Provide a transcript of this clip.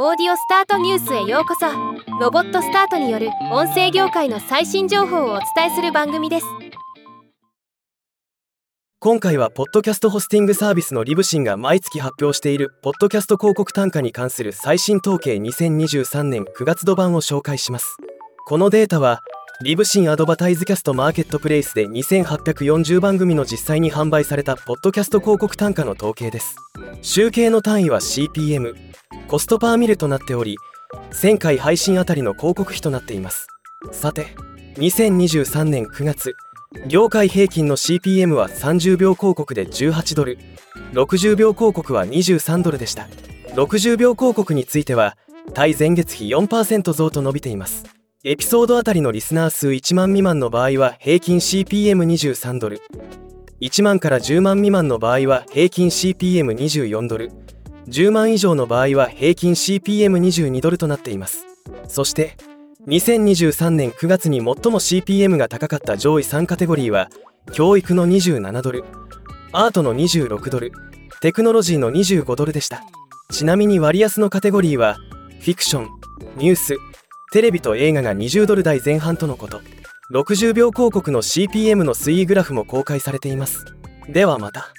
オーディオスタートニュースへようこそ。ロボットスタートによる音声業界の最新情報をお伝えする番組です。今回はポッドキャストホスティングサービスのリブシンが毎月発表しているポッドキャスト広告単価に関する最新統計2023年9月度版を紹介します。このデータはリブシンアドバタイズキャストマーケットプレイスで2840番組の実際に販売されたポッドキャスト広告単価の統計です。集計の単位は CPM コストパーミルとなっており1000回配信あたりの広告費となっています。さて2023年9月業界平均の CPM は30秒広告で18ドル。60秒広告は23ドルでした。60秒広告については対前月比4%増と伸びています。エピソードあたりのリスナー数1万未満の場合は平均 CPM23 ドル。1万から10万未満の場合は平均 CPM24 ドル。10万以上の場合は平均 CPM22 ドルとなっています。そして2023年9月に最も CPM が高かった上位3カテゴリーは教育の27ドルアートの26ドルテクノロジーの25ドルでした。ちなみに割安のカテゴリーはフィクションニューステレビと映画が20ドル台前半とのこと。60秒広告の CPM の推移グラフも公開されています。ではまた。